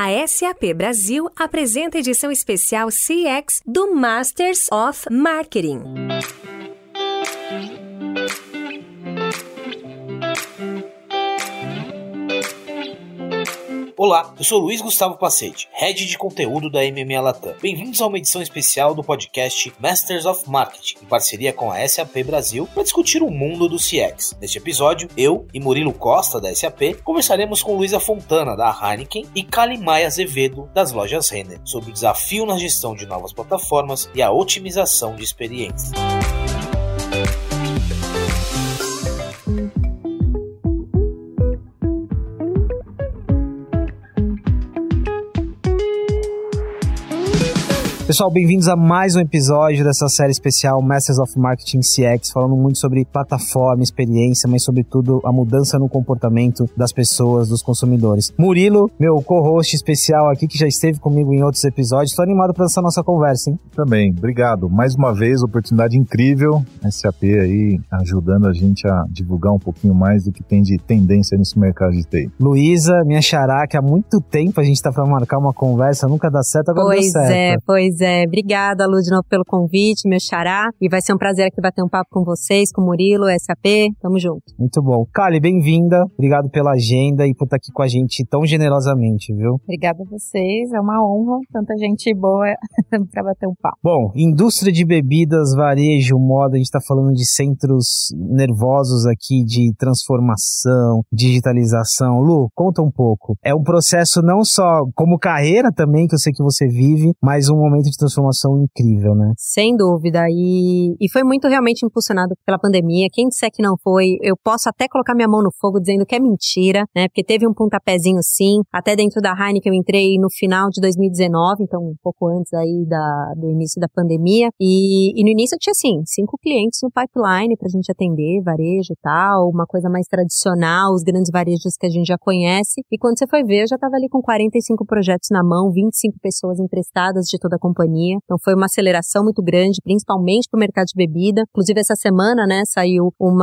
A SAP Brasil apresenta edição especial CX do Masters of Marketing. Olá, eu sou Luiz Gustavo Pacete, Head de Conteúdo da MMA Latam. Bem-vindos a uma edição especial do podcast Masters of Marketing, em parceria com a SAP Brasil, para discutir o mundo do CX. Neste episódio, eu e Murilo Costa, da SAP, conversaremos com Luísa Fontana, da Heineken, e Kali Maia Azevedo, das lojas Renner, sobre o desafio na gestão de novas plataformas e a otimização de experiências. Pessoal, bem-vindos a mais um episódio dessa série especial Masters of Marketing CX, falando muito sobre plataforma, experiência, mas sobretudo a mudança no comportamento das pessoas, dos consumidores. Murilo, meu co-host especial aqui, que já esteve comigo em outros episódios, estou animado para essa nossa conversa, hein? Também, obrigado. Mais uma vez, oportunidade incrível, SAP aí ajudando a gente a divulgar um pouquinho mais do que tem de tendência nesse mercado de TI. Luísa, minha xará, que há muito tempo a gente está para marcar uma conversa, nunca dá certo, agora pois deu certo. é, pois Pois é, obrigada, Lu, de novo pelo convite, meu xará. E vai ser um prazer aqui bater um papo com vocês, com o Murilo, SAP. Tamo junto. Muito bom. Kali, bem-vinda. Obrigado pela agenda e por estar aqui com a gente tão generosamente, viu? Obrigada a vocês, é uma honra, tanta gente boa para bater um papo. Bom, indústria de bebidas, varejo, moda, a gente está falando de centros nervosos aqui de transformação, digitalização. Lu, conta um pouco. É um processo não só como carreira também, que eu sei que você vive, mas um momento de transformação incrível, né? Sem dúvida. E, e foi muito realmente impulsionado pela pandemia. Quem disser que não foi, eu posso até colocar minha mão no fogo dizendo que é mentira, né? Porque teve um pontapézinho sim. Até dentro da Heineken eu entrei no final de 2019, então um pouco antes aí da, do início da pandemia. E, e no início eu tinha, assim, cinco clientes no pipeline pra gente atender, varejo e tal, uma coisa mais tradicional, os grandes varejos que a gente já conhece. E quando você foi ver, eu já tava ali com 45 projetos na mão, 25 pessoas emprestadas de toda a companhia. Então foi uma aceleração muito grande, principalmente para o mercado de bebida. Inclusive essa semana, né, saiu uma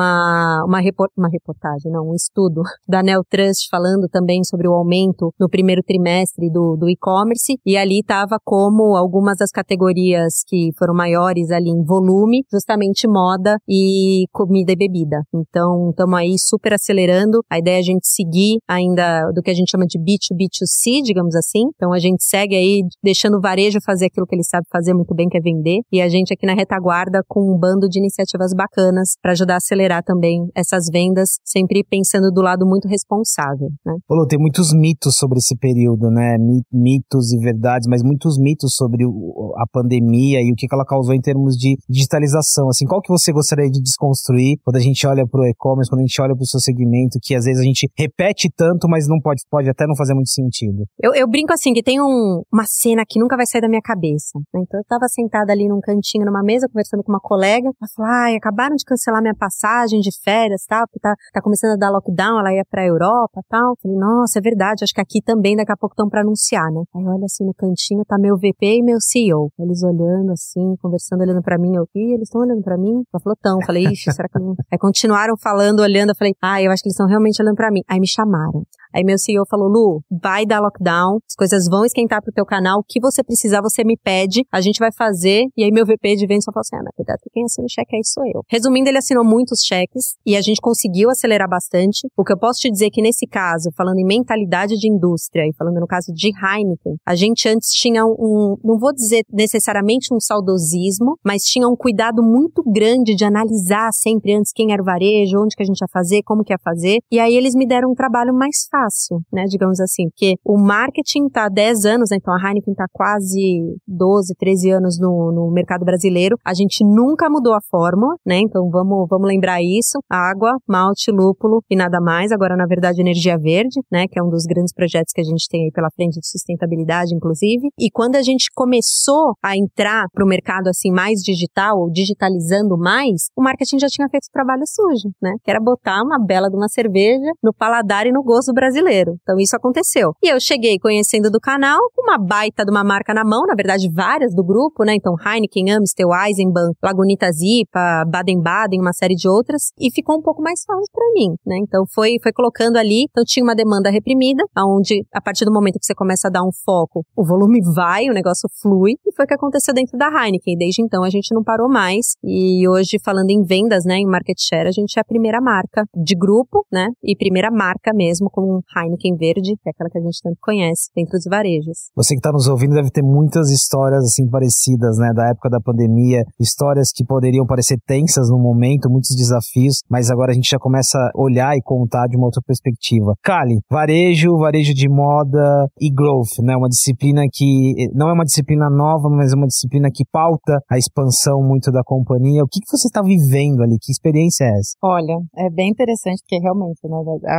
uma, uma reportagem, não, um estudo da Neotrust falando também sobre o aumento no primeiro trimestre do, do e-commerce e ali estava como algumas das categorias que foram maiores ali em volume, justamente moda e comida e bebida. Então estamos aí super acelerando. A ideia é a gente seguir ainda do que a gente chama de B2B2C, digamos assim. Então a gente segue aí deixando o varejo fazer aquilo que ele sabe fazer muito bem, que é vender. E a gente aqui na retaguarda com um bando de iniciativas bacanas para ajudar a acelerar também essas vendas, sempre pensando do lado muito responsável, né? Pô, tem muitos mitos sobre esse período, né? Mitos e verdades, mas muitos mitos sobre o, a pandemia e o que ela causou em termos de digitalização. Assim, qual que você gostaria de desconstruir quando a gente olha para o e-commerce, quando a gente olha para o seu segmento, que às vezes a gente repete tanto, mas não pode, pode até não fazer muito sentido? Eu, eu brinco assim, que tem um, uma cena que nunca vai sair da minha cabeça cabeça. Né? Então eu estava sentada ali num cantinho, numa mesa, conversando com uma colega. Ela falou: ai, acabaram de cancelar minha passagem de férias, tal, porque tá, tá começando a dar lockdown, ela ia pra Europa tal. Eu falei, nossa, é verdade, acho que aqui também daqui a pouco estão para anunciar, né? Aí olha assim no cantinho, tá meu VP e meu CEO. Eles olhando assim, conversando, olhando para mim. Eu, ih, eles estão olhando para mim? Ela falou, tão. Falei, ixi, será que não? Aí continuaram falando, olhando. Eu falei, ah, eu acho que eles estão realmente olhando para mim. Aí me chamaram. Aí meu CEO falou, Lu, vai dar lockdown, as coisas vão esquentar pro teu canal, o que você precisar, você me pede, a gente vai fazer. E aí meu VP de vendas só falou assim, ah, na verdade, quem assina o cheque aí sou eu. Resumindo, ele assinou muitos cheques e a gente conseguiu acelerar bastante. O que eu posso te dizer é que nesse caso, falando em mentalidade de indústria e falando no caso de Heineken, a gente antes tinha um, não vou dizer necessariamente um saudosismo, mas tinha um cuidado muito grande de analisar sempre antes quem era o varejo, onde que a gente ia fazer, como que ia fazer. E aí eles me deram um trabalho mais fácil né, digamos assim, porque o marketing está há 10 anos, né, então a Heineken está quase 12, 13 anos no, no mercado brasileiro, a gente nunca mudou a fórmula, né, então vamos, vamos lembrar isso, água, malte, lúpulo e nada mais, agora na verdade energia verde, né, que é um dos grandes projetos que a gente tem aí pela frente de sustentabilidade, inclusive, e quando a gente começou a entrar para o mercado assim mais digital, ou digitalizando mais, o marketing já tinha feito trabalho sujo, né, que era botar uma bela de uma cerveja no paladar e no gosto brasileiro. Então isso aconteceu. E eu cheguei conhecendo do canal, uma baita de uma marca na mão, na verdade verdade, várias do grupo, né? Então, Heineken, Amstel, Eisenbahn, Lagunita Zipa, Baden-Baden, uma série de outras, e ficou um pouco mais fácil para mim, né? Então, foi, foi colocando ali, então tinha uma demanda reprimida, aonde a partir do momento que você começa a dar um foco, o volume vai, o negócio flui, e foi o que aconteceu dentro da Heineken. Desde então, a gente não parou mais, e hoje, falando em vendas, né, em market share, a gente é a primeira marca de grupo, né? E primeira marca mesmo com Heineken Verde, que é aquela que a gente tanto conhece dentro dos varejos. Você que está nos ouvindo deve ter muitas histórias assim parecidas, né, da época da pandemia, histórias que poderiam parecer tensas no momento, muitos desafios, mas agora a gente já começa a olhar e contar de uma outra perspectiva. Kali, varejo, varejo de moda e growth, né, uma disciplina que não é uma disciplina nova, mas é uma disciplina que pauta a expansão muito da companhia. O que, que você está vivendo ali? Que experiência é essa? Olha, é bem interessante porque realmente, né,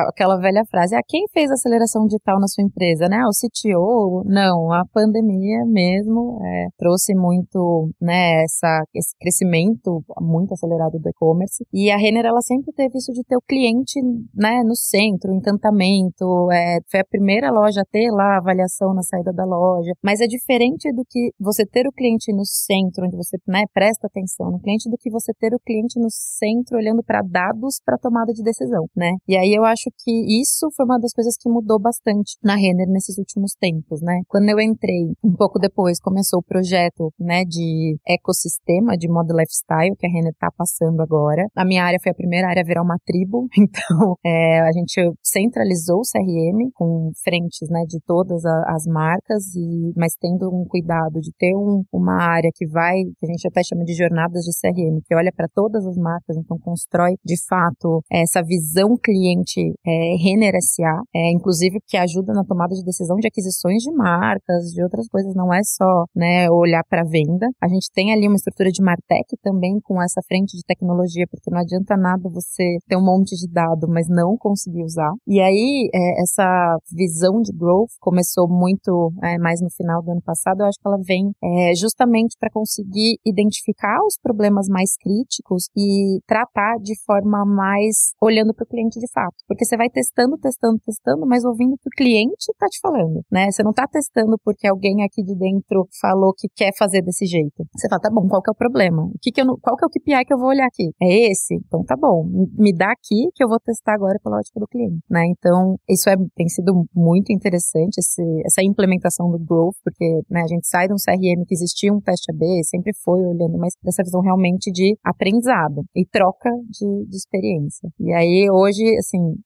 aquela velha frase, ah, quem fez aceleração digital na sua empresa, né? O CTO? Não, a pandemia mesmo é, trouxe muito, né, essa, esse crescimento muito acelerado do e-commerce. E a Renner, ela sempre teve isso de ter o cliente, né, no centro, encantamento. É, foi a primeira loja a ter lá a avaliação na saída da loja. Mas é diferente do que você ter o cliente no centro, onde você, né, presta atenção no cliente, do que você ter o cliente no centro olhando para dados para tomada de decisão, né? E aí eu acho que isso foi uma das coisas que mudou bastante na Renner nesses últimos tempos, né? Quando eu entrei, um pouco depois começou o projeto, né, de ecossistema de modo lifestyle que a Renner tá passando agora. A minha área foi a primeira área a virar uma tribo, então é, a gente centralizou o CRM com frentes, né, de todas a, as marcas e mas tendo um cuidado de ter um, uma área que vai, que a gente até chama de jornadas de CRM, que olha para todas as marcas, então constrói de fato essa visão cliente é, Renner SA, é, inclusive que ajuda na tomada de decisão de aquisições de marcas, de outras coisas, não é só né, olhar para venda. A gente tem ali uma estrutura de Martech também com essa frente de tecnologia, porque não adianta nada você ter um monte de dado, mas não conseguir usar. E aí, é, essa visão de growth começou muito é, mais no final do ano passado, eu acho que ela vem é, justamente para conseguir identificar os problemas mais críticos e tratar de forma mais olhando para o cliente de fato. Porque você vai testando, testando, testando, mas ouvindo o que o cliente está te falando, né? Você não está testando porque alguém aqui de dentro falou que quer fazer desse jeito. Você fala, tá bom, qual que é o problema? O que que eu qual que é o KPI que eu vou olhar aqui? É esse? Então tá bom, me dá aqui que eu vou testar agora pela ótica do cliente, né? Então, isso é, tem sido muito interessante, esse, essa implementação do Growth, porque né, a gente sai de um CRM que existia um teste AB, sempre foi olhando, mas dessa visão realmente de aprendizado e troca de, de experiência. E aí, hoje, assim,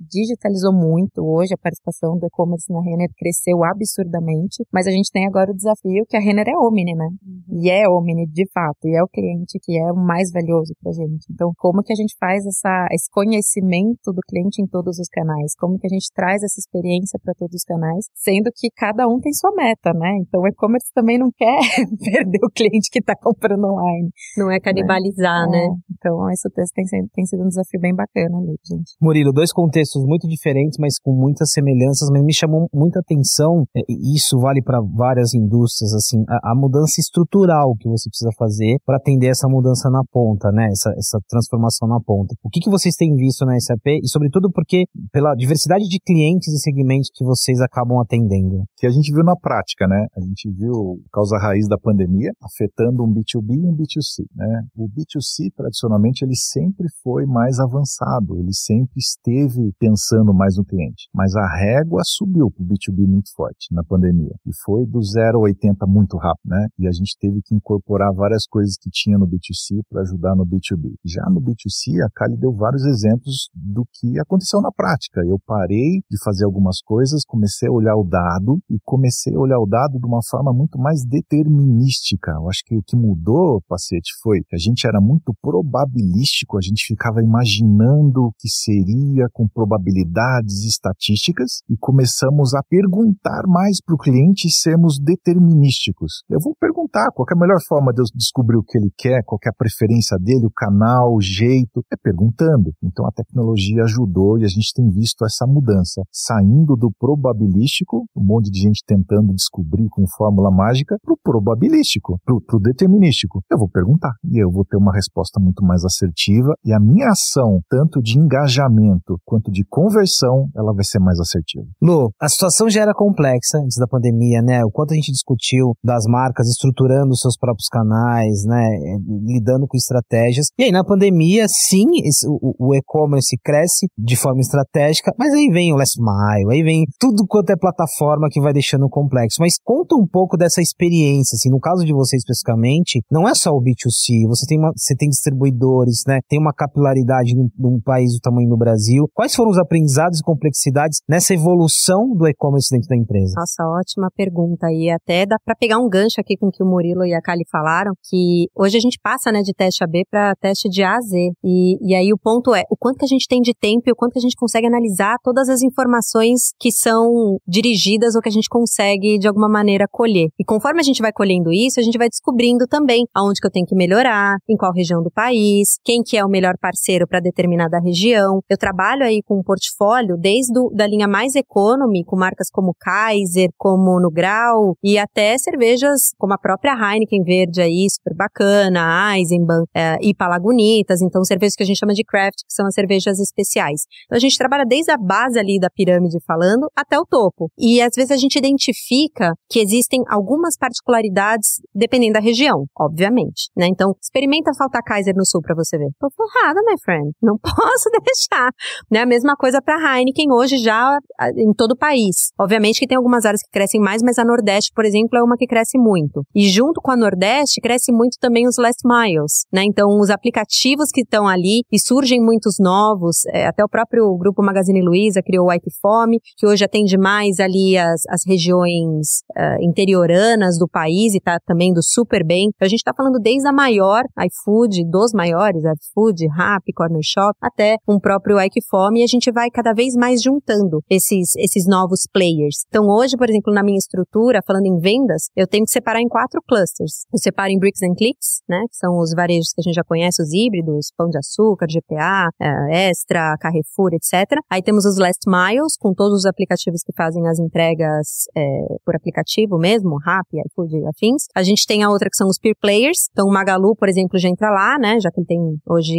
digitalizou muito, hoje a participação do e-commerce na Renner cresceu absurdamente, mas a gente tem agora o desafio que a Renner é Omni, né? Uhum. E é Omni de fato, e é o cliente que é o mais valioso pra gente. Então, como que a gente faz essa, esse conhecimento do cliente em todos os canais? Como que a gente traz essa experiência para todos os canais, sendo que cada um tem sua meta, né? Então, o e-commerce também não quer perder o cliente que está comprando online. Não é canibalizar, né? né? É. Então, esse texto tem, tem sido um desafio bem bacana ali, gente. Murilo, dois contextos muito diferentes, mas com muitas semelhanças, mas me chamou muita atenção, é, e isso vale para várias indústrias, assim, a, a, mudança estrutural que você precisa fazer para atender essa mudança na ponta, né? Essa, essa transformação na ponta. O que, que vocês têm visto na SAP e, sobretudo, porque pela diversidade de clientes e segmentos que vocês acabam atendendo? Que a gente viu na prática, né? A gente viu causa raiz da pandemia afetando um B2B e um B2C, né? O B2C, tradicionalmente, ele sempre foi mais avançado, ele sempre esteve pensando mais no cliente. Mas a régua subiu para o B2B muito forte na pandemia. E foi do 0 a 80 muito rápido, né? E a gente teve que incorporar várias coisas que tinha no B2C para ajudar no B2B. Já no B2C, a Kali deu vários exemplos do que aconteceu na prática. Eu parei de fazer algumas coisas, comecei a olhar o dado e comecei a olhar o dado de uma forma muito mais determinística. Eu acho que o que mudou, Pacete, foi que a gente era muito probabilístico, a gente ficava imaginando o que seria com probabilidades estatísticas e começamos a perguntar mais para o cliente e sermos determinísticos. Eu vou perguntar qual é a melhor forma de eu descobrir o que ele quer, qual é a preferência dele, o canal, o jeito, é perguntando. Então a tecnologia ajudou e a gente tem visto essa mudança, saindo do probabilístico, um monte de gente tentando descobrir com fórmula mágica, para o probabilístico, para o determinístico. Eu vou perguntar e eu vou ter uma resposta muito mais assertiva e a minha ação, tanto de engajamento quanto de conversão, ela vai ser mais assertiva. Lu, a situação já era complexa antes da pandemia, né? O quanto a gente discutiu discutiu das marcas estruturando seus próprios canais, né, lidando com estratégias. E aí na pandemia, sim, esse, o, o e-commerce cresce de forma estratégica, mas aí vem o last mile, aí vem tudo quanto é plataforma que vai deixando complexo. Mas conta um pouco dessa experiência, assim, no caso de você especificamente, não é só o B2C, você tem, uma, você tem distribuidores, né, tem uma capilaridade num, num país do tamanho do Brasil. Quais foram os aprendizados e complexidades nessa evolução do e-commerce dentro da empresa? Nossa, ótima pergunta. E até dá para pegar um gancho aqui com o que o Murilo e a Kali falaram, que hoje a gente passa né, de teste AB para teste de A a Z. E, e aí o ponto é o quanto que a gente tem de tempo e o quanto que a gente consegue analisar todas as informações que são dirigidas ou que a gente consegue de alguma maneira colher. E conforme a gente vai colhendo isso, a gente vai descobrindo também aonde que eu tenho que melhorar, em qual região do país, quem que é o melhor parceiro para determinada região. Eu trabalho aí com um portfólio desde da linha mais economy, com marcas como Kaiser, como No Grau e até cervejas como a própria Heineken Verde aí, super bacana, Eisenbahn é, e Palagunitas, então cervejas que a gente chama de craft, que são as cervejas especiais. Então a gente trabalha desde a base ali da pirâmide falando até o topo. E às vezes a gente identifica que existem algumas particularidades dependendo da região, obviamente, né? Então, experimenta faltar Kaiser no sul para você ver. Tô ferrada, my friend. Não posso deixar. Né? A mesma coisa para Heineken hoje já em todo o país. Obviamente que tem algumas áreas que crescem mais, mas a Nordeste, por exemplo, é uma que cresce muito. E junto com a Nordeste, cresce muito também os last miles, né? Então, os aplicativos que estão ali e surgem muitos novos, é, até o próprio grupo Magazine Luiza criou o White Fome, que hoje atende mais ali as, as regiões uh, interioranas do país e tá também indo super bem. Então, a gente está falando desde a maior iFood, dos maiores, iFood, Rappi, Corner Shop, até um próprio Ike Fome, e a gente vai cada vez mais juntando esses, esses novos players. Então, hoje, por exemplo, na minha estrutura, falando em vendas, eu tenho que separar em quatro clusters. Eu separo em Bricks and Clicks, né, que são os varejos que a gente já conhece, os híbridos, Pão de Açúcar, GPA, é, Extra, Carrefour, etc. Aí temos os Last Miles, com todos os aplicativos que fazem as entregas é, por aplicativo mesmo, Rappi, iFood e afins. A gente tem a outra que são os Peer Players. Então, o Magalu, por exemplo, já entra lá, né, já que ele tem hoje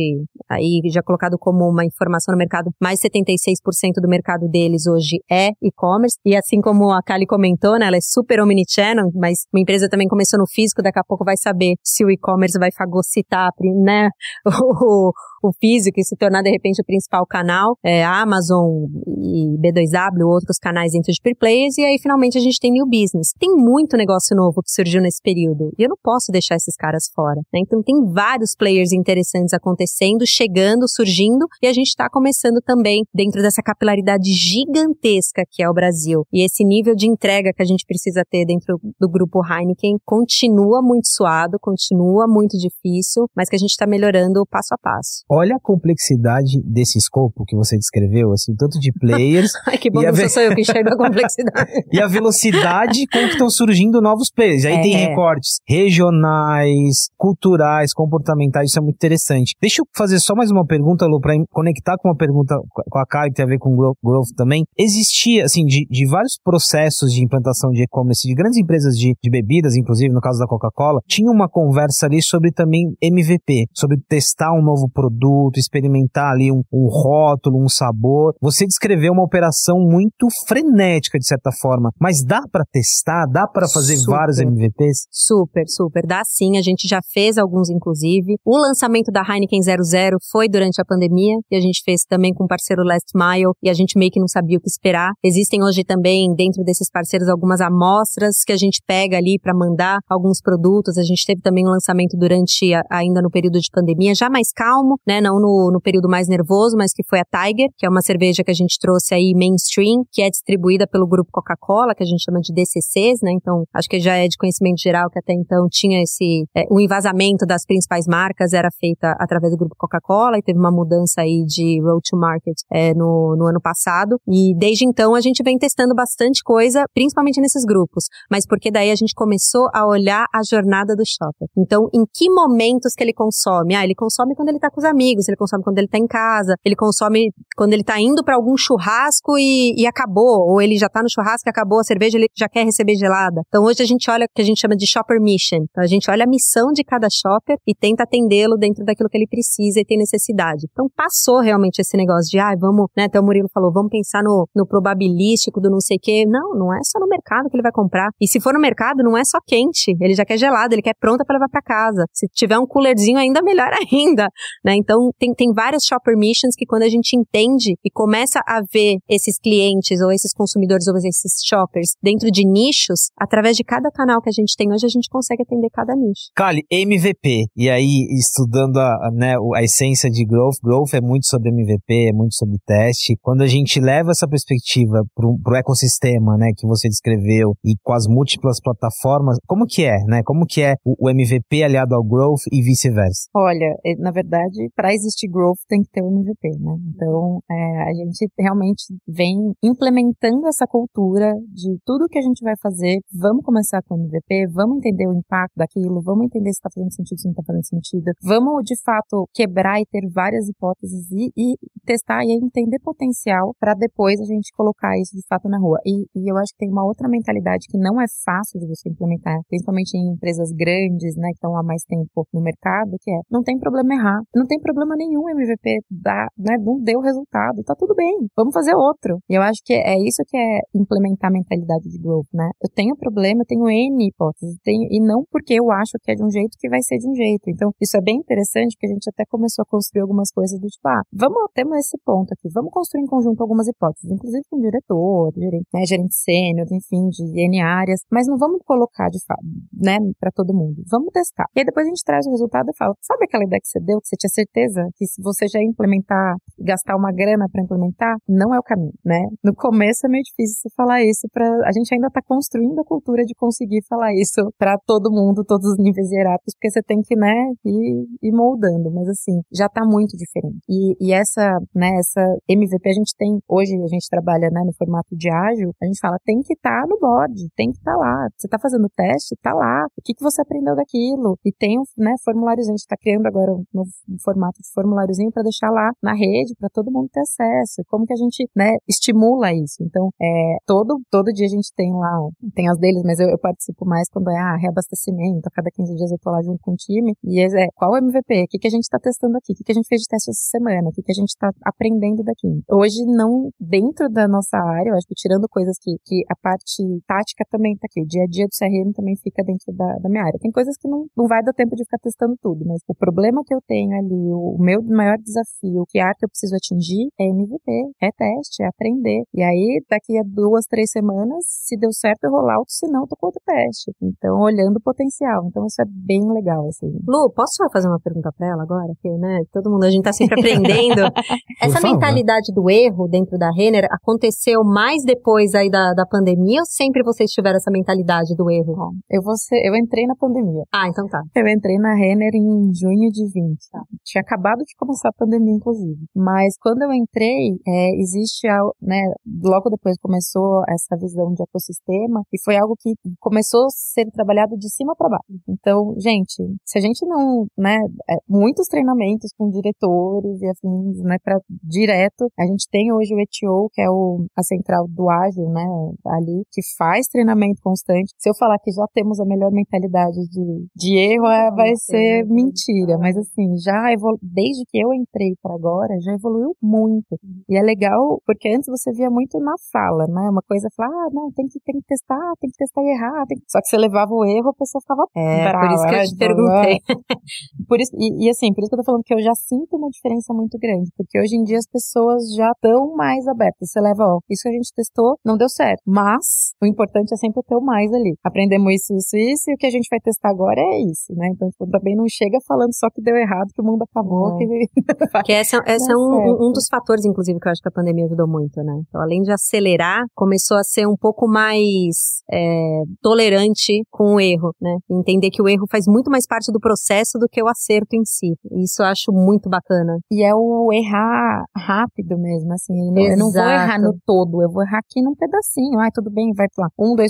aí já colocado como uma informação no mercado, mais 76% do mercado deles hoje é e-commerce. E assim como a Kali comentou, né, ela é super omnichannel, mas uma empresa também começou no físico, daqui a pouco vai saber se o e-commerce vai fagocitar, né, o, o físico e se tornar de repente o principal canal, é, Amazon e B2W, outros canais dentro de Peer Players, e aí finalmente a gente tem New Business. Tem muito negócio novo que surgiu nesse período, e eu não posso deixar esses caras fora. Né? Então tem vários players interessantes acontecendo, chegando, surgindo, e a gente está começando também dentro dessa capilaridade gigantesca que é o Brasil. E esse nível de entrega que a gente precisa ter dentro do grupo Heineken continua muito suado, continua muito difícil, mas que a gente está melhorando passo a passo. Olha a complexidade desse escopo que você descreveu, assim, tanto de players. Ai, que bom que ve... sou eu que enxergo a complexidade. e a velocidade com que estão surgindo novos players. Aí é, tem recortes regionais, culturais, comportamentais, isso é muito interessante. Deixa eu fazer só mais uma pergunta, Lu, para conectar com uma pergunta com a Kai que tem a ver com growth também. Existia, assim, de, de vários processos de implantação de e-commerce de grandes empresas de, de bebidas, inclusive no caso da Coca-Cola, tinha uma conversa ali sobre também MVP, sobre testar um novo produto produto, experimentar ali um, um rótulo, um sabor. Você descreveu uma operação muito frenética, de certa forma, mas dá para testar? Dá para fazer super, vários MVPs? Super, super. Dá sim. A gente já fez alguns, inclusive. O lançamento da Heineken 00 foi durante a pandemia e a gente fez também com o parceiro Last Mile e a gente meio que não sabia o que esperar. Existem hoje também, dentro desses parceiros, algumas amostras que a gente pega ali para mandar alguns produtos. A gente teve também um lançamento durante, a, ainda no período de pandemia, já mais calmo, né? Não no, no período mais nervoso, mas que foi a Tiger, que é uma cerveja que a gente trouxe aí mainstream, que é distribuída pelo grupo Coca-Cola, que a gente chama de DCCs, né? Então, acho que já é de conhecimento geral que até então tinha esse, é, o envasamento das principais marcas era feita através do grupo Coca-Cola e teve uma mudança aí de road to market é, no, no ano passado. E desde então a gente vem testando bastante coisa, principalmente nesses grupos, mas porque daí a gente começou a olhar a jornada do shopper. Então, em que momentos que ele consome? Ah, ele consome quando ele tá com os amigos, ele consome quando ele tá em casa, ele consome quando ele tá indo para algum churrasco e, e, acabou, ou ele já tá no churrasco e acabou a cerveja, ele já quer receber gelada. Então hoje a gente olha o que a gente chama de shopper mission. Então a gente olha a missão de cada shopper e tenta atendê-lo dentro daquilo que ele precisa e tem necessidade. Então passou realmente esse negócio de, ah, vamos, né, até o Murilo falou, vamos pensar no, no probabilístico do não sei o quê. Não, não é só no mercado que ele vai comprar. E se for no mercado, não é só quente, ele já quer gelado, ele quer pronta para levar para casa. Se tiver um coolerzinho, ainda melhor ainda, né? Então, tem, tem várias shopper missions que quando a gente entende e começa a ver esses clientes ou esses consumidores ou esses shoppers dentro de nichos, através de cada canal que a gente tem hoje, a gente consegue atender cada nicho. Kali, MVP. E aí, estudando a, né, a essência de growth, growth é muito sobre MVP, é muito sobre teste. Quando a gente leva essa perspectiva para o ecossistema, né, que você descreveu e com as múltiplas plataformas, como que é, né? Como que é o, MVP aliado ao growth e vice-versa? Olha, é, na verdade, para existir growth tem que ter o MVP, né? Então, é, a gente realmente vem implementando essa cultura de tudo que a gente vai fazer, vamos começar com o MVP, vamos entender o impacto daquilo, vamos entender se está fazendo sentido, se não está fazendo sentido, vamos de fato quebrar e ter várias hipóteses e, e testar e entender potencial para depois a gente colocar isso de fato na rua. E, e, eu acho que tem uma outra mentalidade que não é fácil de você implementar, principalmente em empresas grandes, né, que estão há mais tempo no mercado, que é não tem problema errar, não tem problema nenhum MVP dar, né, não deu resultado, tá tudo bem, vamos fazer outro. E eu acho que é isso que é implementar a mentalidade de growth, né? Eu tenho problema, eu tenho N hipóteses, tenho, e não porque eu acho que é de um jeito que vai ser de um jeito. Então, isso é bem interessante, porque a gente até começou a construir algumas coisas do tipo, ah, vamos, temos esse ponto aqui, vamos construir em conjunto algumas hipóteses, inclusive com o diretor, gerente, né, gerente sênior, enfim, de N áreas, mas não vamos colocar de fato, né, para todo mundo. Vamos testar. E aí depois a gente traz o resultado e fala, sabe aquela ideia que você deu, que você tinha certeza que se você já implementar, gastar uma grana para implementar, não é o caminho, né? No começo é meio difícil você falar isso para a gente ainda está construindo a cultura de conseguir falar isso para todo mundo, todos os níveis hierárquicos, porque você tem que, né, ir, ir moldando, mas assim, já está muito diferente. E, e essa, né, essa MVP a gente tem, hoje a gente trabalha, né, no formato de ágil, a gente fala, tem que estar tá no board, tem estar tá lá. Você está fazendo teste, tá lá. O que, que você aprendeu daquilo? E tem um, né, formuláriozinho, a gente está criando agora um, um formato de formuláriozinho para deixar lá na rede, para todo mundo ter acesso. Como que a gente, né, estimula isso? Então, é, todo, todo dia a gente tem lá, tem as deles, mas eu, eu participo mais quando é, ah, reabastecimento, a cada 15 dias eu tô lá junto com o time, e é, é qual o MVP? O que, que a gente está testando aqui? O que, que a gente fez de teste essa semana? O que, que a gente está aprendendo daqui? Hoje, não, dentro da nossa área, eu acho que tirando coisas que, que a parte tática também tá aqui, o dia a dia do CRM também fica dentro da, da minha área. Tem coisas que não, não vai dar tempo de ficar testando tudo, mas o problema que eu tenho ali, o meu maior desafio, que área que eu preciso atingir é MVP, é teste, é aprender. E aí, daqui a duas, três semanas, se deu certo, eu rollout, se não, tô com outro teste. Então, olhando o potencial. Então, isso é bem legal, assim. Lu, posso só fazer uma pergunta pra ela agora? Que, né, todo mundo, a gente tá sempre aprendendo. Essa mentalidade do erro dentro da Renner aconteceu mais depois aí da, da pandemia ou sempre vocês tiveram essa mentalidade do erro? Bom, eu, vou ser, eu entrei na pandemia. Ah, então tá. Eu entrei na Renner em junho de 20. Tá. Tinha acabado de começar a pandemia, inclusive. Mas quando eu entrei, é, existe, né, logo depois começou essa visão de ecossistema e foi algo que começou a ser trabalhado de cima para baixo. Então, gente, se a gente não, né, é, muitos treinamentos com diretores e afins, né, para direto, a gente tem hoje o ETO, que é o, a central do ágil, né, ali, que faz treinamento constante. Se eu falar que já temos a melhor mentalidade de, de erro, é, vai ser mentira, mas assim, já evolu desde que eu entrei para agora, já evoluiu muito. E é legal, porque antes você via muito na fala, né, uma coisa falar, ah, não, tem que, tem que testar, tem que testar e errar, que... só que você levava o erro, a pessoa ficava é, brava. por isso que eu te perguntei. por isso, e, e, assim, por isso que eu tô falando que eu já sinto uma diferença muito grande, porque hoje em dia as pessoas já estão mais abertas. Você leva, ó, isso que a gente testou não deu certo, mas o importante é sempre ter o mais ali. Aprendemos isso, isso, isso, e o que a gente vai testar agora é isso, né? Então, tipo, também não chega falando só que deu errado, que o mundo acabou. Que, que essa, essa é um, um, dos fatores, inclusive, que eu acho que a pandemia ajudou muito, né? Então, além de acelerar, começou a ser um pouco mais é, tolerante com o erro, né? Entender que o erro faz muito mais parte do processo do que o acerto em si. Isso eu acho muito bacana. E é o errar rápido mesmo, assim. Eu não vou errar no todo, eu vou errar aqui num pedacinho. Ai, tudo bem, vai lá. 1, 2%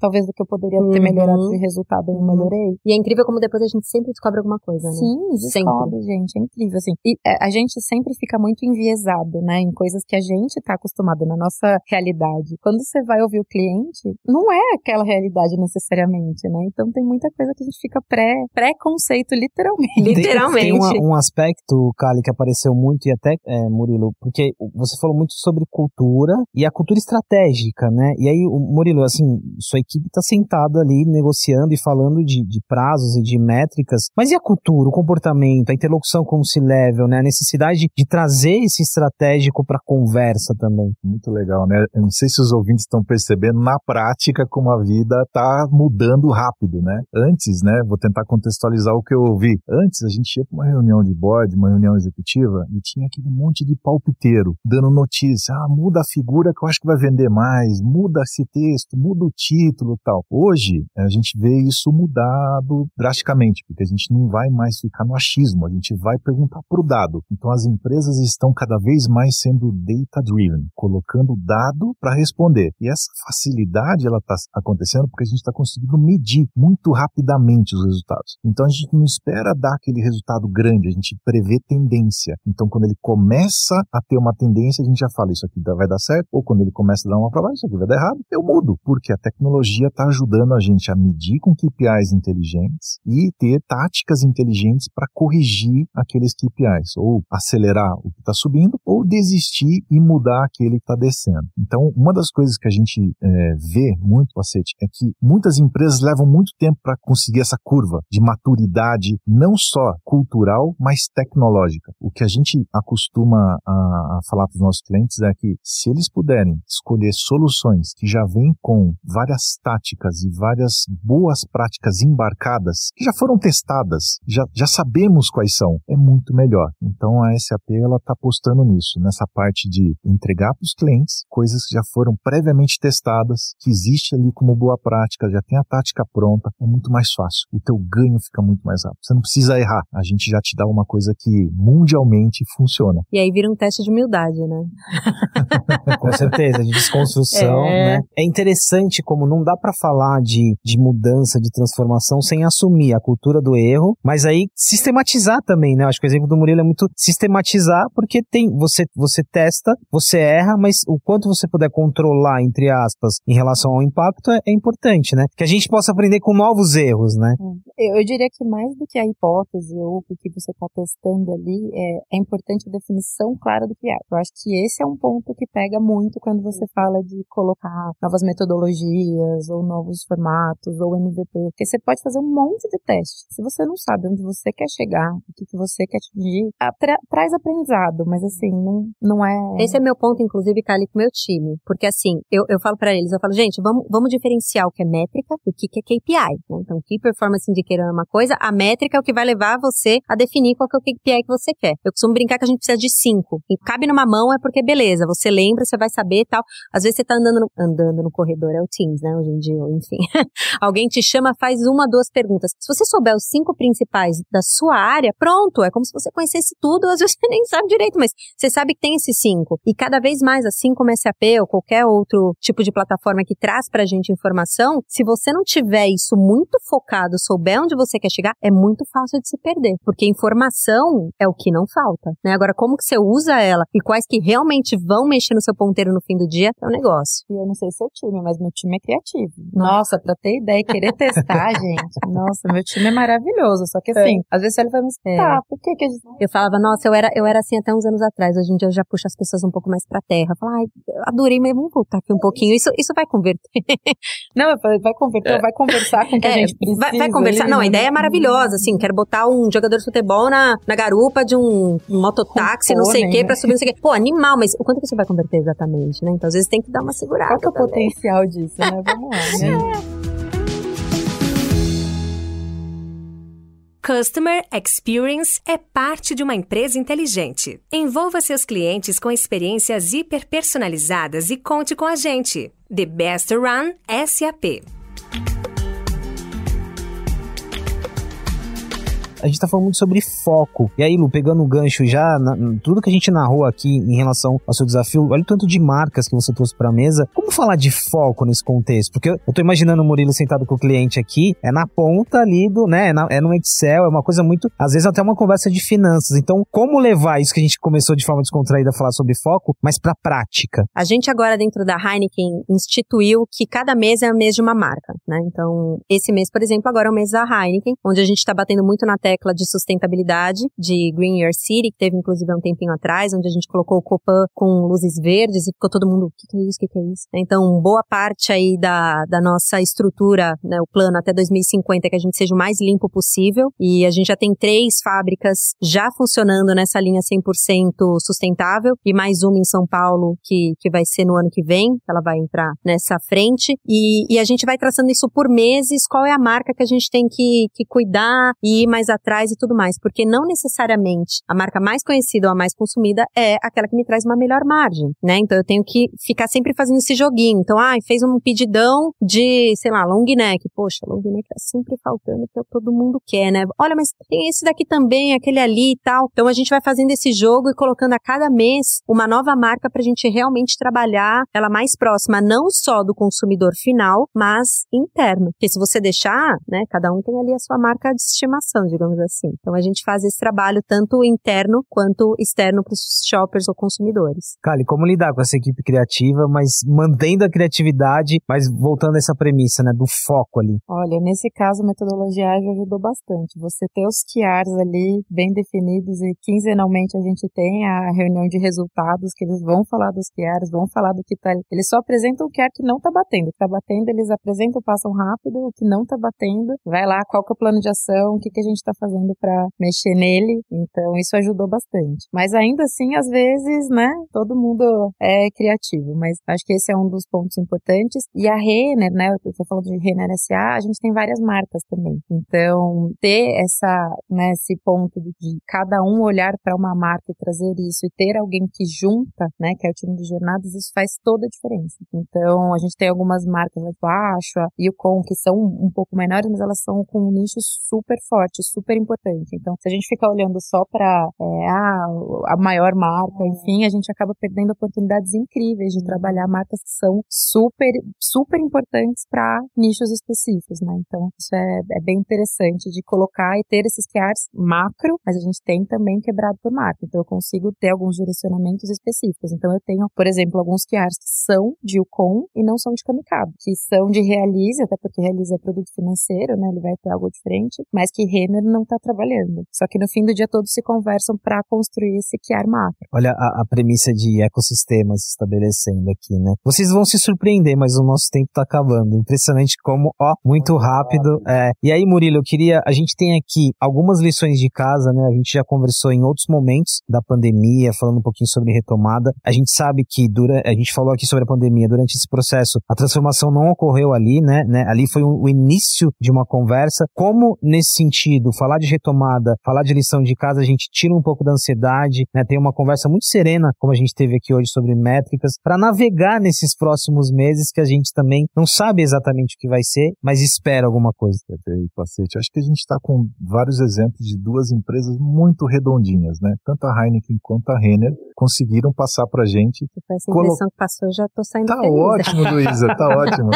talvez do que eu poderia ter uhum. melhorado de resultado, eu melhorei. E é incrível como depois a gente sempre descobre alguma coisa, né? Sim, descobre, sempre. gente. É incrível, assim. E é, a gente sempre fica muito enviesado, né? Em coisas que a gente tá acostumado na nossa realidade. Quando você vai ouvir o cliente, não é aquela realidade necessariamente, né? Então tem muita coisa que a gente fica pré, pré-conceito, literalmente. literalmente. Tem, uma, um aspecto, Kali, que apareceu muito, e até, é, Murilo, porque você falou muito sobre cultura e a cultura estratégica, né? E aí, Murilo, assim, sua equipe está sentada ali negociando e falando de, de prazos e de métricas, mas e a cultura, o comportamento, a interlocução com o C-Level, né? A necessidade de trazer esse estratégico para a conversa também. Muito legal, né? Eu não sei se os ouvintes estão percebendo na prática como a vida está mudando rápido, né? Antes, né? Vou tentar contextualizar o que eu ouvi. Antes a gente ia para uma reunião de board, uma reunião executiva e tinha aquele monte de palpiteiro dando notícia. Ah, muda a figura que eu acho que vai vender mais, muda esse texto, muda o título tal. Hoje a gente vê isso mudado drasticamente, porque a gente não vai mais ficar no achismo, a gente vai perguntar para o dado. Então as empresas estão cada vez mais sendo data-driven, colocando dado para responder. E essa facilidade ela está acontecendo porque a gente está conseguindo medir muito rapidamente os resultados. Então a gente não espera dar aquele resultado grande, a gente prevê tendência. Então quando ele começa a ter uma tendência, a gente já fala isso aqui vai dar certo, ou quando ele começa a dar uma para baixo, isso aqui vai dar errado, eu mudo, porque a está ajudando a gente a medir com KPIs inteligentes e ter táticas inteligentes para corrigir aqueles KPIs, ou acelerar o que está subindo, ou desistir e mudar aquele que está descendo. Então, uma das coisas que a gente é, vê muito, Pacete, é que muitas empresas levam muito tempo para conseguir essa curva de maturidade, não só cultural, mas tecnológica. O que a gente acostuma a, a falar para os nossos clientes é que se eles puderem escolher soluções que já vêm com várias táticas e várias boas práticas embarcadas, que já foram testadas, já, já sabemos quais são, é muito melhor. Então a SAP ela está apostando nisso, nessa parte de entregar para os clientes coisas que já foram previamente testadas, que existe ali como boa prática, já tem a tática pronta, é muito mais fácil. O teu ganho fica muito mais rápido. Você não precisa errar. A gente já te dá uma coisa que mundialmente funciona. E aí vira um teste de humildade, né? Com certeza, de desconstrução, é. né? É interessante como não dá para falar de, de mudança, de transformação sem assumir a cultura do erro, mas aí sistematizar também, né? Acho que o exemplo do Murilo é muito sistematizar, porque tem você você testa, você erra, mas o quanto você puder controlar, entre aspas, em relação ao impacto é, é importante, né? Que a gente possa aprender com novos erros, né? É. Eu, eu diria que mais do que a hipótese ou o que você está testando ali, é, é importante a definição clara do que é. Eu acho que esse é um ponto que pega muito quando você fala de colocar novas metodologias ou novos formatos ou MVP, porque você pode fazer um monte de testes. Se você não sabe onde você quer chegar, o que, que você quer atingir, tra traz aprendizado, mas assim, não, não é... Esse é meu ponto, inclusive, Kali, com o meu time, porque assim, eu, eu falo para eles, eu falo, gente, vamos, vamos diferenciar o que é métrica do que, que é KPI, né? Então, Key Performance Indicator é uma coisa, a métrica é o que vai levar você a definir qual é o KPI que você quer. Eu costumo brincar que a gente precisa de cinco. E cabe numa mão é porque, beleza, você lembra, você vai saber e tal. Às vezes você tá andando no, andando no corredor, é o Né, hoje em dia, enfim. Alguém te chama, faz uma, duas perguntas. Se você souber os cinco principais da sua área, pronto, é como se você conhecesse tudo, às vezes você nem sabe direito, mas você sabe que tem esses cinco. E cada vez mais, assim como SAP ou qualquer outro tipo de plataforma que traz pra gente informação, se você não tiver isso muito focado, souber onde você quer chegar, é muito fácil de se perder, porque informação é o que não falta, né? Agora, como que você usa ela e quais que realmente vão mexer no seu ponteiro no fim do dia, é um negócio. E eu não sei seu time, mas meu time é criativo. Nossa, pra ter ideia e querer testar, gente. Nossa, meu time é maravilhoso. Só que assim, é. às vezes ele vai me é. tá, por que que a gente... Eu falava, nossa, eu era, eu era assim até uns anos atrás. Hoje em dia eu já puxo as pessoas um pouco mais pra terra. Falo, ai, adorei, mas vamos voltar aqui um pouquinho. Isso, isso vai converter. não, vai converter, é. vai conversar com o que é, a gente precisa. Vai, vai conversar. Ali, não, a né? ideia é maravilhosa, assim. Quero botar um jogador de futebol na, na garupa de um, um mototáxi, não sei o quê, né? pra subir, não sei o quê. Pô, animal, mas o quanto que você vai converter exatamente, né? Então, às vezes tem que dar uma segurada. Qual que é o também. potencial disso, né? Vamos lá, né? Customer Experience é parte de uma empresa inteligente. Envolva seus clientes com experiências hiperpersonalizadas e conte com a gente. The Best Run SAP. A gente tá falando muito sobre foco. E aí, Lu, pegando o gancho já, na, tudo que a gente narrou aqui em relação ao seu desafio, olha o tanto de marcas que você trouxe pra mesa. Como falar de foco nesse contexto? Porque eu, tô imaginando o Murilo sentado com o cliente aqui, é na ponta ali do, né, é, na, é no Excel, é uma coisa muito, às vezes até uma conversa de finanças. Então, como levar isso que a gente começou de forma descontraída a falar sobre foco, mas pra prática? A gente agora dentro da Heineken instituiu que cada mês é o mês de uma marca, né? Então, esse mês, por exemplo, agora é o mês da Heineken, onde a gente tá batendo muito na tecla de sustentabilidade, de Green Your City, que teve inclusive há um tempinho atrás, onde a gente colocou o Copan com luzes verdes e ficou todo mundo, o que, que é isso, o que, que é isso? Então, boa parte aí da, da nossa estrutura, né, o plano até 2050 é que a gente seja o mais limpo possível. E a gente já tem três fábricas já funcionando nessa linha 100% sustentável e mais uma em São Paulo que, que vai ser no ano que vem, ela vai entrar nessa frente. E, e a gente vai traçando isso por meses, qual é a marca que a gente tem que, que cuidar e ir mais atrás e tudo mais, porque não necessariamente a marca mais conhecida ou a mais consumida é aquela que me traz uma melhor margem, né? Então eu tenho que ficar sempre fazendo esse joguinho. Então, ah, fez um pedidão de, sei lá, long neck. Poxa, long neck tá sempre faltando que todo mundo quer, né? Olha, mas tem esse daqui também, aquele ali e tal. Então a gente vai fazendo esse jogo e colocando a cada mês uma nova marca pra gente realmente trabalhar ela mais próxima, não só do consumidor final, mas interno. Porque se você deixar, né, cada um tem ali a sua marca de estimação, digamos assim. Então a gente faz esse trabalho tanto interno quanto externo para os shoppers ou consumidores. Kali, como lidar com essa equipe criativa, mas mantendo a criatividade, mas voltando a essa premissa, né, do foco ali? Olha, nesse caso a metodologia ágil ajudou bastante. Você ter os QRs ali bem definidos e quinzenalmente a gente tem a reunião de resultados que eles vão falar dos QRs, vão falar do que tá ali. Eles só apresentam o QR que não tá batendo. O que tá batendo, eles apresentam, passam rápido, o que não tá batendo, vai lá, qual que é o plano de ação, o que que a gente tá fazendo para mexer nele. Então, isso ajudou bastante. Mas ainda assim, às vezes, né, todo mundo é criativo, mas acho que esse é um dos pontos importantes. E a Renner, né, eu tô falando de Renner SA, a gente tem várias marcas também. Então, ter essa, né, esse ponto de cada um olhar para uma marca e trazer isso e ter alguém que junta, né, que é o time de jornadas, isso faz toda a diferença. Então, a gente tem algumas marcas, né, tipo a Ashua e o Com, que são um pouco menores, mas elas são com um nicho super forte, super importante. Então, se a gente ficar olhando só para é, a, a maior marca, enfim, a gente acaba perdendo oportunidades incríveis de trabalhar marcas que são super, super importantes para nichos específicos, né? Então, isso é, é bem interessante de colocar e ter esses QRs macro, mas a gente tem também quebrado por marca. Então, eu consigo ter alguns direcionamentos específicos. Então, eu tenho, por exemplo, alguns QRs que são de Ucon e não são de Kamikaze, que são de Realize, até porque Realize é produto financeiro, né? Ele vai ter algo diferente, mas que Renner não está trabalhando. Só que no fim do dia todos se conversam para construir esse QR macro. Olha a, a premissa de ecossistemas estabelecendo aqui, né? Vocês vão se surpreender, mas o nosso tempo tá acabando. Impressionante como, ó, muito rápido. É. E aí, Murilo, eu queria. A gente tem aqui algumas lições de casa, né? A gente já conversou em outros momentos da pandemia, falando um pouquinho sobre retomada. A gente sabe que dura, a gente falou aqui sobre a pandemia, durante esse processo, a transformação não ocorreu ali, né? né? Ali foi o, o início de uma conversa. Como, nesse sentido, falar de retomada, falar de lição de casa, a gente tira um pouco da ansiedade, né? Tem uma conversa muito serena, como a gente teve aqui hoje sobre métricas, para navegar nesses próximos meses que a gente também não sabe exatamente o que vai ser, mas espera alguma coisa. Pacete, acho que a gente está com vários exemplos de duas empresas muito redondinhas, né? Tanto a Heineken quanto a Renner conseguiram passar para a gente. Essa impressão que passou, já tô saindo Tá feliz. ótimo, Luísa, tá ótimo.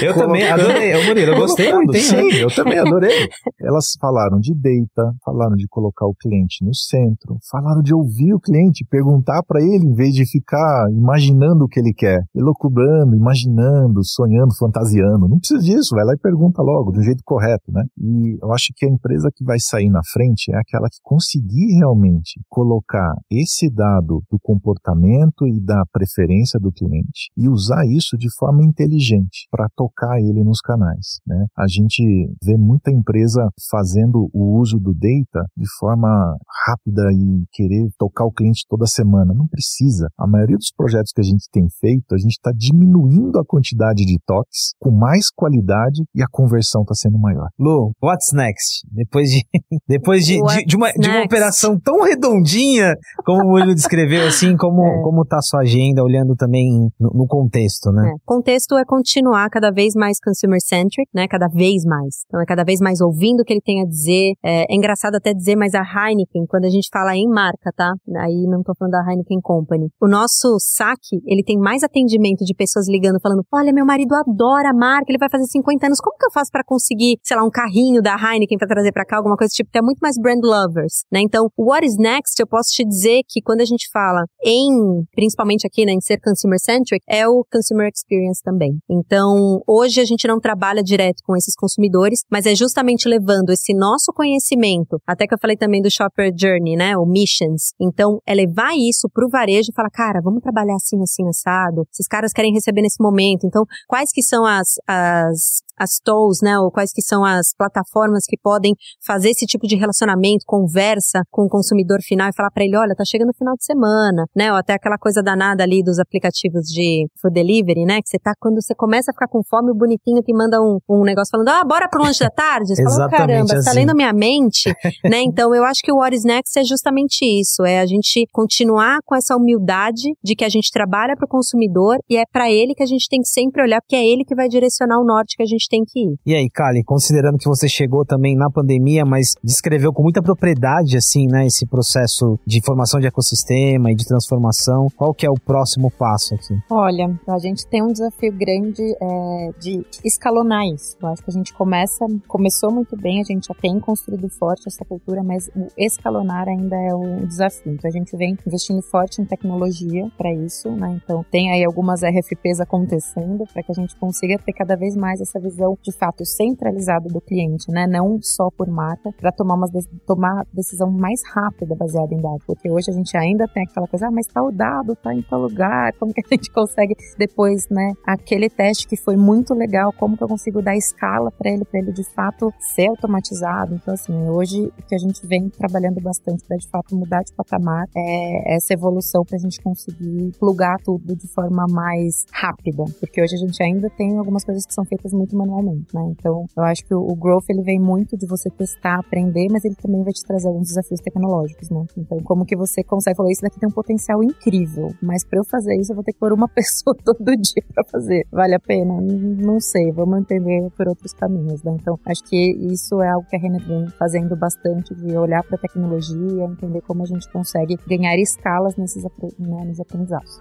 Eu também adorei, Ô, Murilo, eu gostei? Sim, eu também adorei. Elas falaram de data, falaram de colocar o cliente no centro, falaram de ouvir o cliente, perguntar para ele em vez de ficar imaginando o que ele quer, elocubrando, imaginando, sonhando, fantasiando. Não precisa disso, vai lá e pergunta logo, do jeito correto, né? E eu acho que a empresa que vai sair na frente é aquela que conseguir realmente colocar esse dado do comportamento e da preferência do cliente e usar isso de forma inteligente para tocar ele nos canais. Né? A gente vê muita empresa fazendo o uso do data de forma rápida e querer tocar o cliente toda semana. Não precisa. A maioria dos projetos que a gente tem feito, a gente está diminuindo a quantidade de toques com mais qualidade e a conversão está sendo maior. Lu, what's next? Depois de, depois de, de, de, uma, de uma operação tão redondinha, como o Murilo descreveu, assim, como, É. como tá a sua agenda, olhando também no, no contexto, né? É, contexto é continuar cada vez mais consumer-centric, né? Cada vez mais. Então, é cada vez mais ouvindo o que ele tem a dizer. É, é engraçado até dizer, mas a Heineken, quando a gente fala em marca, tá? Aí não tô falando da Heineken Company. O nosso saque, ele tem mais atendimento de pessoas ligando, falando, olha, meu marido adora a marca, ele vai fazer 50 anos, como que eu faço pra conseguir, sei lá, um carrinho da Heineken pra trazer pra cá, alguma coisa tipo, que é muito mais brand lovers, né? Então, o what is next, eu posso te dizer que quando a gente fala em, principalmente aqui, né, em ser consumer-centric, é o consumer experience também. Então, hoje a gente não trabalha direto com esses consumidores, mas é justamente levando esse esse nosso conhecimento, até que eu falei também do Shopper Journey, né, o Missions. Então, é levar isso pro varejo e falar, cara, vamos trabalhar assim, assim, assado. Esses caras querem receber nesse momento. Então, quais que são as, as, as tools, né, ou quais que são as plataformas que podem fazer esse tipo de relacionamento, conversa com o consumidor final e falar para ele, olha, tá chegando o final de semana, né, ou até aquela coisa danada ali dos aplicativos de food delivery, né, que você tá, quando você começa a ficar com fome, o bonitinho te manda um, um negócio falando, ah, bora pro lanche da tarde? Você fala, oh, caramba, assim. você tá lendo minha mente, né, então eu acho que o What is Next é justamente isso, é a gente continuar com essa humildade de que a gente trabalha para o consumidor e é para ele que a gente tem que sempre olhar, porque é ele que vai direcionar o norte que a gente tem que ir. E aí, Kali, considerando que você chegou também na pandemia, mas descreveu com muita propriedade, assim, né, esse processo de formação de ecossistema e de transformação, qual que é o próximo passo aqui? Olha, a gente tem um desafio grande é, de escalonar isso. Eu acho que a gente começa, começou muito bem, a gente já tem construído forte essa cultura, mas o escalonar ainda é o desafio. Então a gente vem investindo forte em tecnologia para isso, né? Então tem aí algumas RFPs acontecendo para que a gente consiga ter cada vez mais essa visão de fato centralizada do cliente, né? Não só por marca, para tomar uma tomar decisão mais rápida baseada em dados, porque hoje a gente ainda tem aquela coisa, ah, mas tá o dado, tá em tal lugar, como que a gente consegue depois, né, aquele teste que foi muito legal, como que eu consigo dar escala para ele, para ele de fato ser automatizado. Então assim, hoje o que a gente vem trabalhando bastante para de fato mudar de patamar é essa evolução para a gente conseguir plugar tudo de forma mais rápida, porque hoje a gente ainda tem algumas coisas que são feitas muito manualmente, né? Então, eu acho que o, growth ele vem muito de você testar, aprender, mas ele também vai te trazer alguns desafios tecnológicos, né? Então, como que você consegue falar isso daqui tem um potencial incrível, mas para eu fazer isso eu vou ter que pôr uma pessoa todo dia para fazer. Vale a pena? Não sei, vamos entender por outros caminhos, né? Então, acho que isso é algo que a Renner vem fazendo bastante de olhar para a tecnologia, entender como a gente consegue ganhar escalas nesses né, nos aprendizados.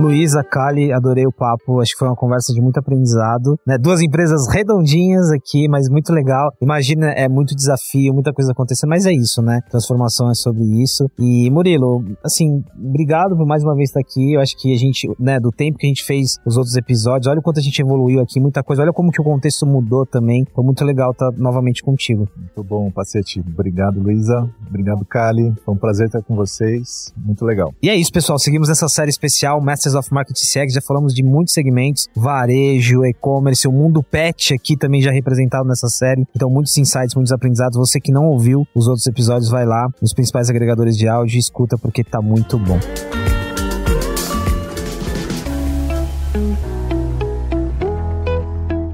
Luísa, Kali, adorei o papo. Acho que foi uma conversa de muito aprendizado. Né? Duas empresas redondinhas aqui, mas muito legal. Imagina, é muito desafio, muita coisa acontecendo, mas é isso, né? Transformação é sobre isso. E Murilo, assim, obrigado por mais uma vez estar aqui. Eu acho que a gente, né, do tempo que a gente fez os outros episódios, olha o quanto a gente evoluiu aqui, muita coisa. Olha como que o contexto mudou também. Foi muito legal estar novamente contigo. Muito bom, Pacete. Obrigado, Luísa. Obrigado, Kali. Foi um prazer estar com vocês. Muito legal. E é isso, pessoal. Seguimos essa série especial, Masters Masters of Marketing CX, já falamos de muitos segmentos, varejo, e-commerce, o mundo pet aqui também já representado nessa série. Então, muitos insights, muitos aprendizados. Você que não ouviu os outros episódios, vai lá nos principais agregadores de áudio e escuta porque tá muito bom.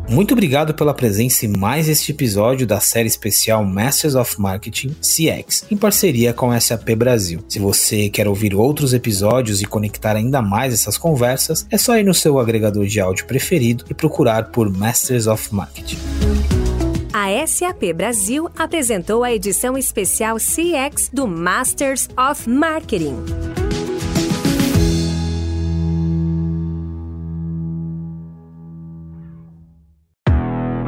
Muito obrigado pela presença em mais este episódio da série especial Masters of Marketing CX, em parceria com a SAP Brasil. Se você quer ouvir outros episódios e conectar ainda mais essas conversas, é só ir no seu agregador de áudio preferido e procurar por Masters of Marketing. A SAP Brasil apresentou a edição especial CX do Masters of Marketing.